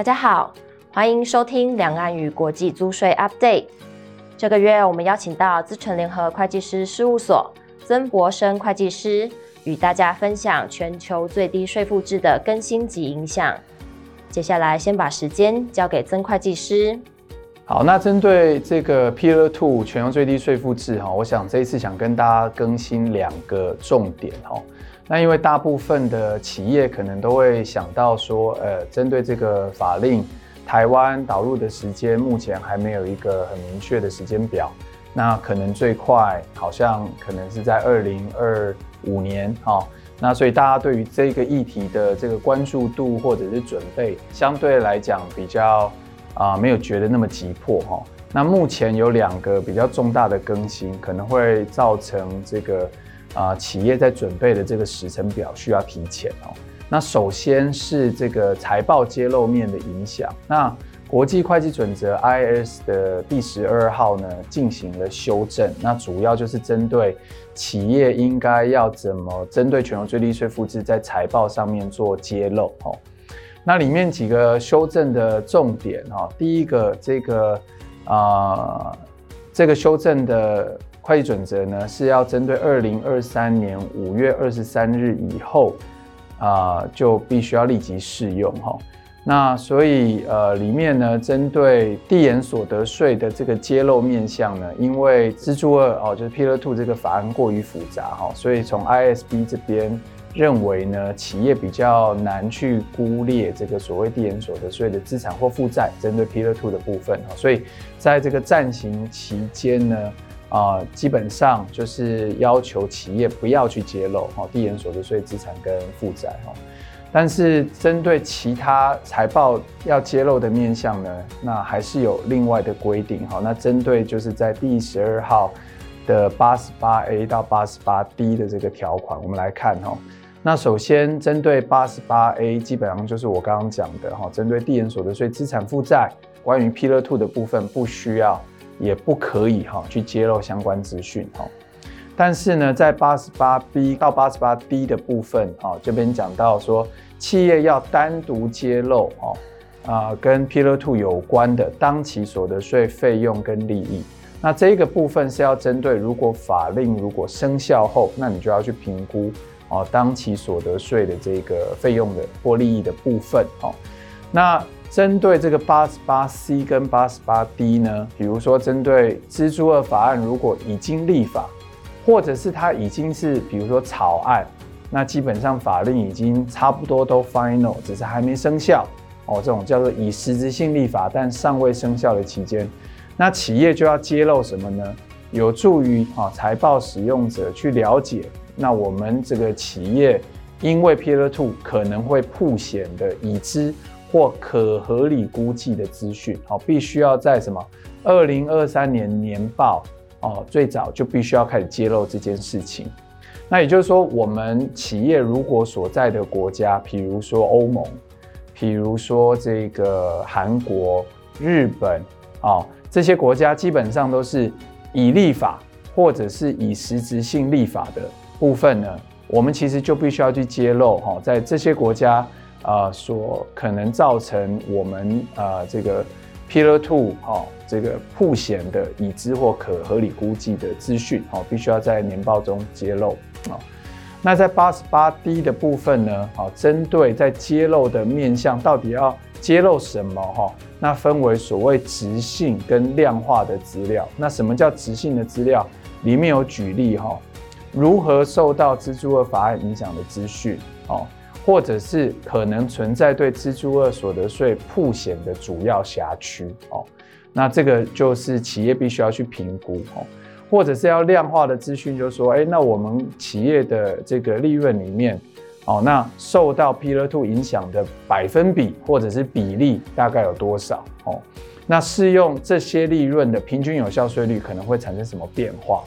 大家好，欢迎收听两岸与国际租税 Update。这个月我们邀请到资诚联合会计师事务所曾博生会计师，与大家分享全球最低税负制的更新及影响。接下来先把时间交给曾会计师。好，那针对这个 Pillar Two 全球最低税负制哈，我想这一次想跟大家更新两个重点哈。那因为大部分的企业可能都会想到说，呃，针对这个法令，台湾导入的时间目前还没有一个很明确的时间表。那可能最快好像可能是在二零二五年哈。那所以大家对于这个议题的这个关注度或者是准备，相对来讲比较啊没有觉得那么急迫哈。那目前有两个比较重大的更新，可能会造成这个。啊，企业在准备的这个时程表需要提前哦。那首先是这个财报揭露面的影响。那国际会计准则 I S 的第十二号呢进行了修正。那主要就是针对企业应该要怎么针对全球最低税负制在财报上面做揭露哦。那里面几个修正的重点哈，第一个这个啊，这个修正的。会计准则呢是要针对二零二三年五月二十三日以后，啊、就必须要立即适用哈。那所以呃，里面呢针对递延所得税的这个揭露面向呢，因为支柱二哦，就是 Pillar Two 这个法案过于复杂哈，所以从 ISB 这边认为呢，企业比较难去估列这个所谓递延所得税的资产或负债，针对 Pillar Two 的部分哈，所以在这个暂行期间呢。啊、基本上就是要求企业不要去揭露哈递延所得税资产跟负债哈，但是针对其他财报要揭露的面向呢，那还是有另外的规定哈。那针对就是在第十二号的八十八 A 到八十八 D 的这个条款，我们来看哈。那首先针对八十八 A，基本上就是我刚刚讲的哈，针对递延所得税资产负债，关于 Pillar Two 的部分不需要。也不可以哈去揭露相关资讯哈，但是呢，在八十八 B 到八十八 D 的部分啊，这边讲到说，企业要单独揭露哦啊跟 Pillar Two 有关的当期所得税费用跟利益，那这个部分是要针对如果法令如果生效后，那你就要去评估哦当期所得税的这个费用的或利益的部分哦，那。针对这个八十八 C 跟八十八 D 呢，比如说针对蜘蛛二法案，如果已经立法，或者是它已经是比如说草案，那基本上法令已经差不多都 final，只是还没生效哦。这种叫做以实质性立法但尚未生效的期间，那企业就要揭露什么呢？有助于啊财报使用者去了解，那我们这个企业因为 p i l r Two 可能会曝险的已知。或可合理估计的资讯，哦，必须要在什么二零二三年年报哦，最早就必须要开始揭露这件事情。那也就是说，我们企业如果所在的国家，比如说欧盟，比如说这个韩国、日本，哦，这些国家基本上都是以立法或者是以实质性立法的部分呢，我们其实就必须要去揭露哈，在这些国家。啊、所可能造成我们啊、呃、这个 Pillar Two 哦，这个曝险的已知或可合理估计的资讯哦，必须要在年报中揭露啊、那在八十八 D 的部分呢，啊、哦，针对在揭露的面向到底要揭露什么哈、那分为所谓质性跟量化的资料。那什么叫质性的资料？里面有举例哈、如何受到蜘蛛二法案影响的资讯哦。或者是可能存在对蜘蛛二所得税曝险的主要辖区哦，那这个就是企业必须要去评估哦，或者是要量化的资讯，就是说，哎，那我们企业的这个利润里面哦，那受到 Pillar Two 影响的百分比或者是比例大概有多少哦？那适用这些利润的平均有效税率可能会产生什么变化？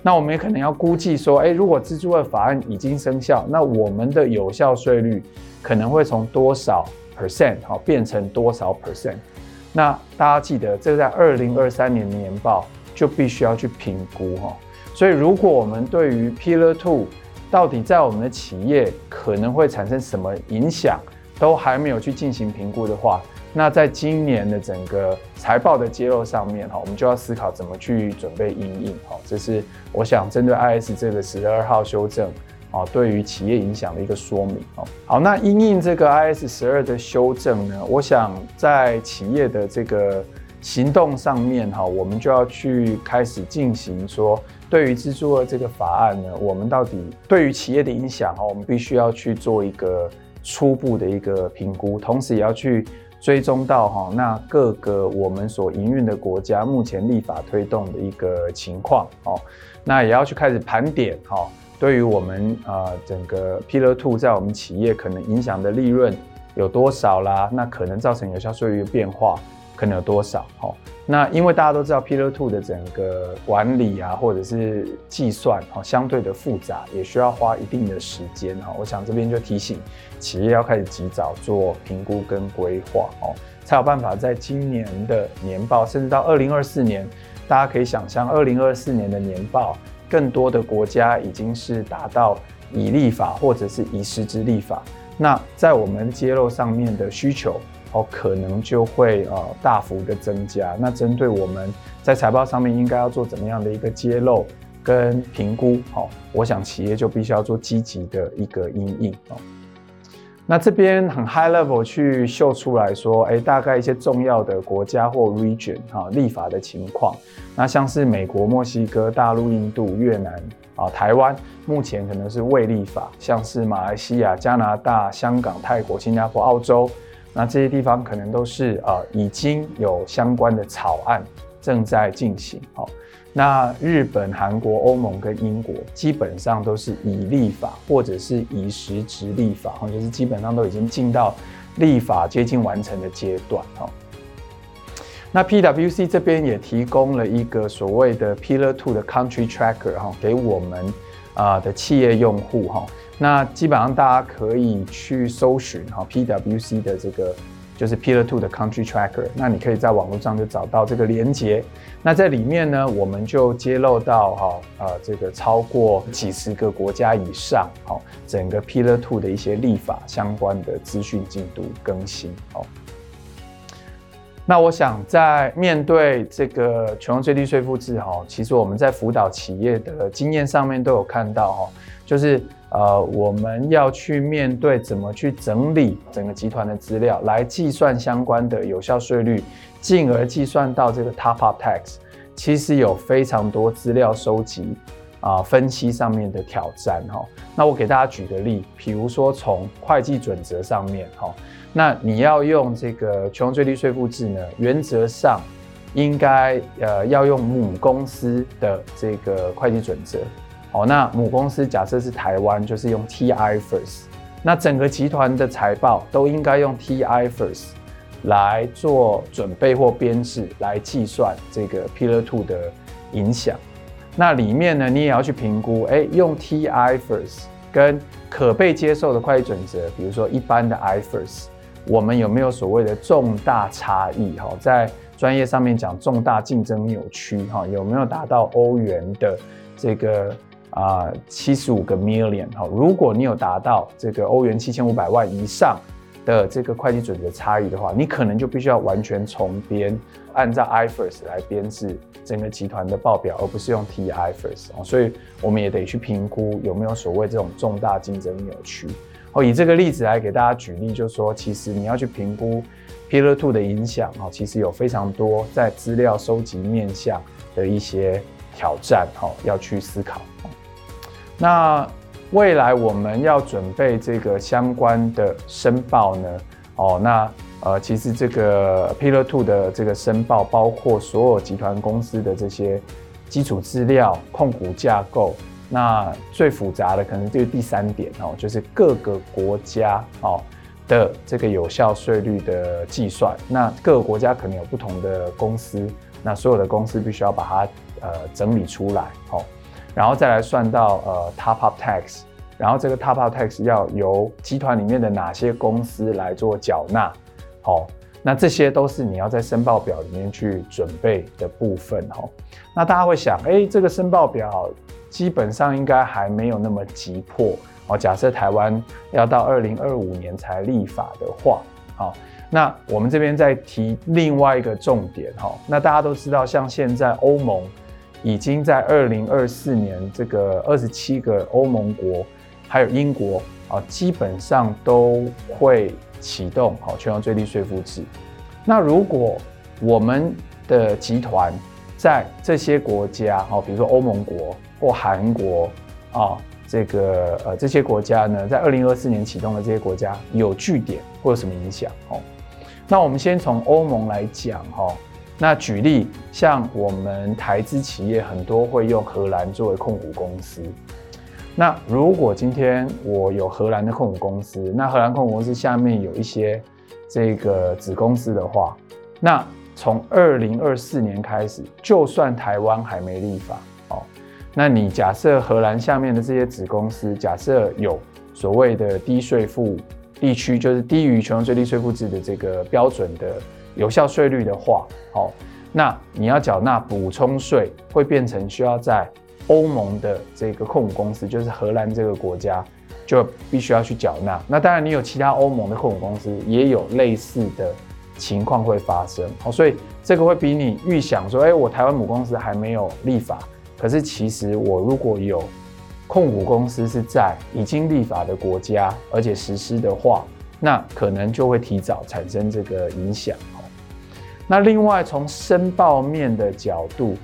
那我们也可能要估计说，哎，如果支柱二法案已经生效，那我们的有效税率可能会从多少 percent 好变成多少 percent？那大家记得，这个在二零二三年年报就必须要去评估哈。所以，如果我们对于 Pillar Two 到底在我们的企业可能会产生什么影响，都还没有去进行评估的话，那在今年的整个财报的揭露上面哈，我们就要思考怎么去准备因应哈。这是我想针对 I S 这个十二号修正啊，对于企业影响的一个说明哦。好，那因应这个 I S 十二的修正呢，我想在企业的这个行动上面哈，我们就要去开始进行说，对于蜘蛛儿这个法案呢，我们到底对于企业的影响哈，我们必须要去做一个初步的一个评估，同时也要去。追踪到哈，那各个我们所营运的国家目前立法推动的一个情况哦，那也要去开始盘点哈，对于我们呃整个 Pillar Two 在我们企业可能影响的利润有多少啦？那可能造成有效税率的变化可能有多少？哈，那因为大家都知道 Pillar Two 的整个管理啊，或者是计算哈，相对的复杂，也需要花一定的时间哈。我想这边就提醒。企业要开始及早做评估跟规划哦，才有办法在今年的年报，甚至到二零二四年，大家可以想象，二零二四年的年报，更多的国家已经是达到以立法或者是以实质立法。那在我们揭露上面的需求哦，可能就会呃大幅的增加。那针对我们在财报上面应该要做怎么样的一个揭露跟评估？哦，我想企业就必须要做积极的一个因应哦。那这边很 high level 去秀出来说，哎，大概一些重要的国家或 region 哈立法的情况。那像是美国、墨西哥、大陆、印度、越南啊、台湾，目前可能是未立法。像是马来西亚、加拿大、香港、泰国、新加坡、澳洲，那这些地方可能都是啊已经有相关的草案正在进行。那日本、韩国、欧盟跟英国基本上都是以立法或者是以实质立法，哈，就是基本上都已经进到立法接近完成的阶段，哈。那 PwC 这边也提供了一个所谓的 Pillar Two 的 Country Tracker，哈，给我们啊的企业用户，哈。那基本上大家可以去搜寻，哈，PwC 的这个。就是 Pillar Two 的 Country Tracker，那你可以在网络上就找到这个连接。那在里面呢，我们就揭露到哈呃这个超过几十个国家以上，好整个 Pillar Two 的一些立法相关的资讯进度更新。好，那我想在面对这个全球最低税负制哈，其实我们在辅导企业的经验上面都有看到哈，就是。呃，我们要去面对怎么去整理整个集团的资料，来计算相关的有效税率，进而计算到这个 top up tax，其实有非常多资料收集啊、分析上面的挑战哈。那我给大家举个例，比如说从会计准则上面哈，那你要用这个全最低税负制呢，原则上应该呃要用母公司的这个会计准则。哦，那母公司假设是台湾，就是用 T I first 那整个集团的财报都应该用 T I first 来做准备或编制，来计算这个 Pillar Two 的影响。那里面呢，你也要去评估，哎，用 T I first 跟可被接受的会计准则，比如说一般的 I first 我们有没有所谓的重大差异？哈，在专业上面讲重大竞争扭曲，哈，有没有达到欧元的这个？啊，七十五个 million 哈，如果你有达到这个欧元七千五百万以上的这个会计准则差异的话，你可能就必须要完全重编，按照 IFRS 来编制整个集团的报表，而不是用 T-IFRS。所以我们也得去评估有没有所谓这种重大竞争扭曲。哦，以这个例子来给大家举例，就是说，其实你要去评估 Pillar Two 的影响哦，其实有非常多在资料收集面向的一些挑战哈，要去思考。那未来我们要准备这个相关的申报呢？哦，那呃，其实这个 Pillar Two 的这个申报，包括所有集团公司的这些基础资料、控股架构。那最复杂的可能就是第三点哦，就是各个国家哦的这个有效税率的计算。那各个国家可能有不同的公司，那所有的公司必须要把它呃整理出来哦。然后再来算到呃 top up tax，然后这个 top up tax 要由集团里面的哪些公司来做缴纳？好，那这些都是你要在申报表里面去准备的部分哦。那大家会想，哎，这个申报表基本上应该还没有那么急迫哦。假设台湾要到二零二五年才立法的话，好，那我们这边再提另外一个重点哈。那大家都知道，像现在欧盟已经在二零二四年，这个二十七个欧盟国还有英国啊，基本上都会启动好全球最低税负制。那如果我们的集团在这些国家哈，比如说欧盟国或韩国啊。这个呃，这些国家呢，在二零二四年启动的这些国家有据点会有什么影响？哦，那我们先从欧盟来讲哈。那举例，像我们台资企业很多会用荷兰作为控股公司。那如果今天我有荷兰的控股公司，那荷兰控股公司下面有一些这个子公司的话，那从二零二四年开始，就算台湾还没立法。那你假设荷兰下面的这些子公司，假设有所谓的低税负地区，就是低于全球最低税负制的这个标准的有效税率的话，好，那你要缴纳补充税，会变成需要在欧盟的这个控股公司，就是荷兰这个国家，就必须要去缴纳。那当然，你有其他欧盟的控股公司，也有类似的情况会发生。好，所以这个会比你预想说，哎，我台湾母公司还没有立法。可是，其实我如果有控股公司是在已经立法的国家，而且实施的话，那可能就会提早产生这个影响。那另外从申报面的角度，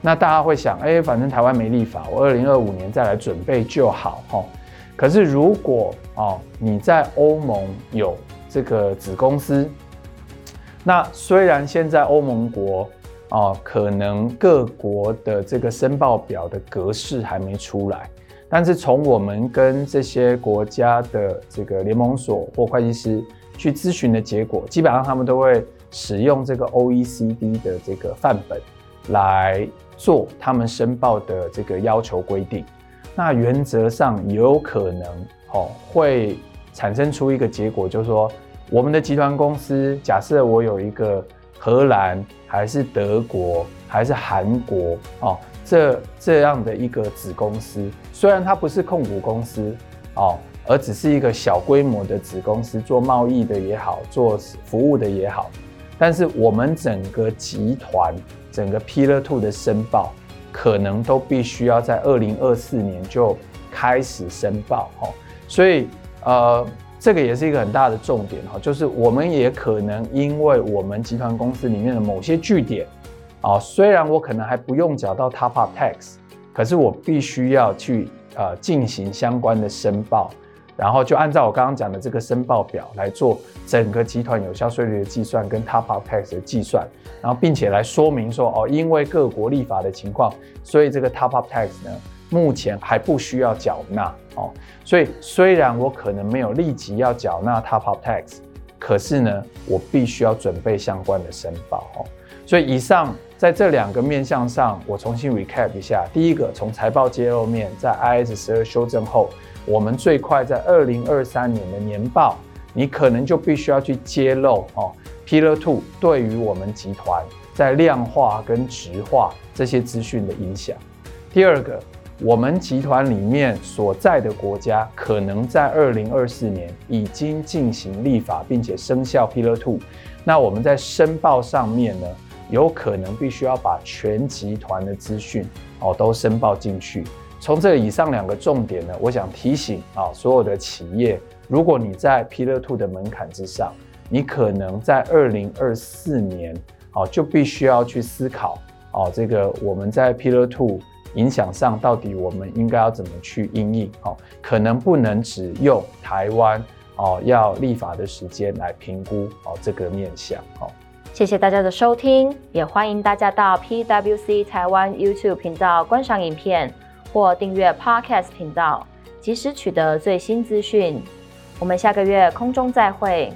那大家会想，哎，反正台湾没立法，我二零二五年再来准备就好。哈，可是如果哦你在欧盟有这个子公司，那虽然现在欧盟国。哦，可能各国的这个申报表的格式还没出来，但是从我们跟这些国家的这个联盟所或会计师去咨询的结果，基本上他们都会使用这个 OECD 的这个范本来做他们申报的这个要求规定。那原则上有可能哦会产生出一个结果，就是说我们的集团公司，假设我有一个。荷兰还是德国还是韩国哦，这这样的一个子公司，虽然它不是控股公司哦，而只是一个小规模的子公司，做贸易的也好，做服务的也好，但是我们整个集团整个 Pillar Two 的申报，可能都必须要在二零二四年就开始申报哦，所以呃。这个也是一个很大的重点哈，就是我们也可能因为我们集团公司里面的某些据点，啊，虽然我可能还不用缴到 top up tax，可是我必须要去呃进行相关的申报，然后就按照我刚刚讲的这个申报表来做整个集团有效税率的计算跟 top up tax 的计算，然后并且来说明说哦，因为各国立法的情况，所以这个 top up tax 呢。目前还不需要缴纳哦，所以虽然我可能没有立即要缴纳 top up tax，可是呢，我必须要准备相关的申报哦。所以以上在这两个面向上，我重新 recap 一下。第一个，从财报揭露面，在 IS 十二修正后，我们最快在二零二三年的年报，你可能就必须要去揭露哦，Pillar Two 对于我们集团在量化跟质化这些资讯的影响。第二个。我们集团里面所在的国家，可能在二零二四年已经进行立法，并且生效 Pillar Two。那我们在申报上面呢，有可能必须要把全集团的资讯哦都申报进去。从这以上两个重点呢，我想提醒啊所有的企业，如果你在 Pillar Two 的门槛之上，你可能在二零二四年哦就必须要去思考哦这个我们在 Pillar Two。影响上到底我们应该要怎么去因应？哦，可能不能只用台湾哦要立法的时间来评估哦这个面向。哦，谢谢大家的收听，也欢迎大家到 PwC 台湾 YouTube 频道观赏影片或订阅 Podcast 频道，及时取得最新资讯。我们下个月空中再会。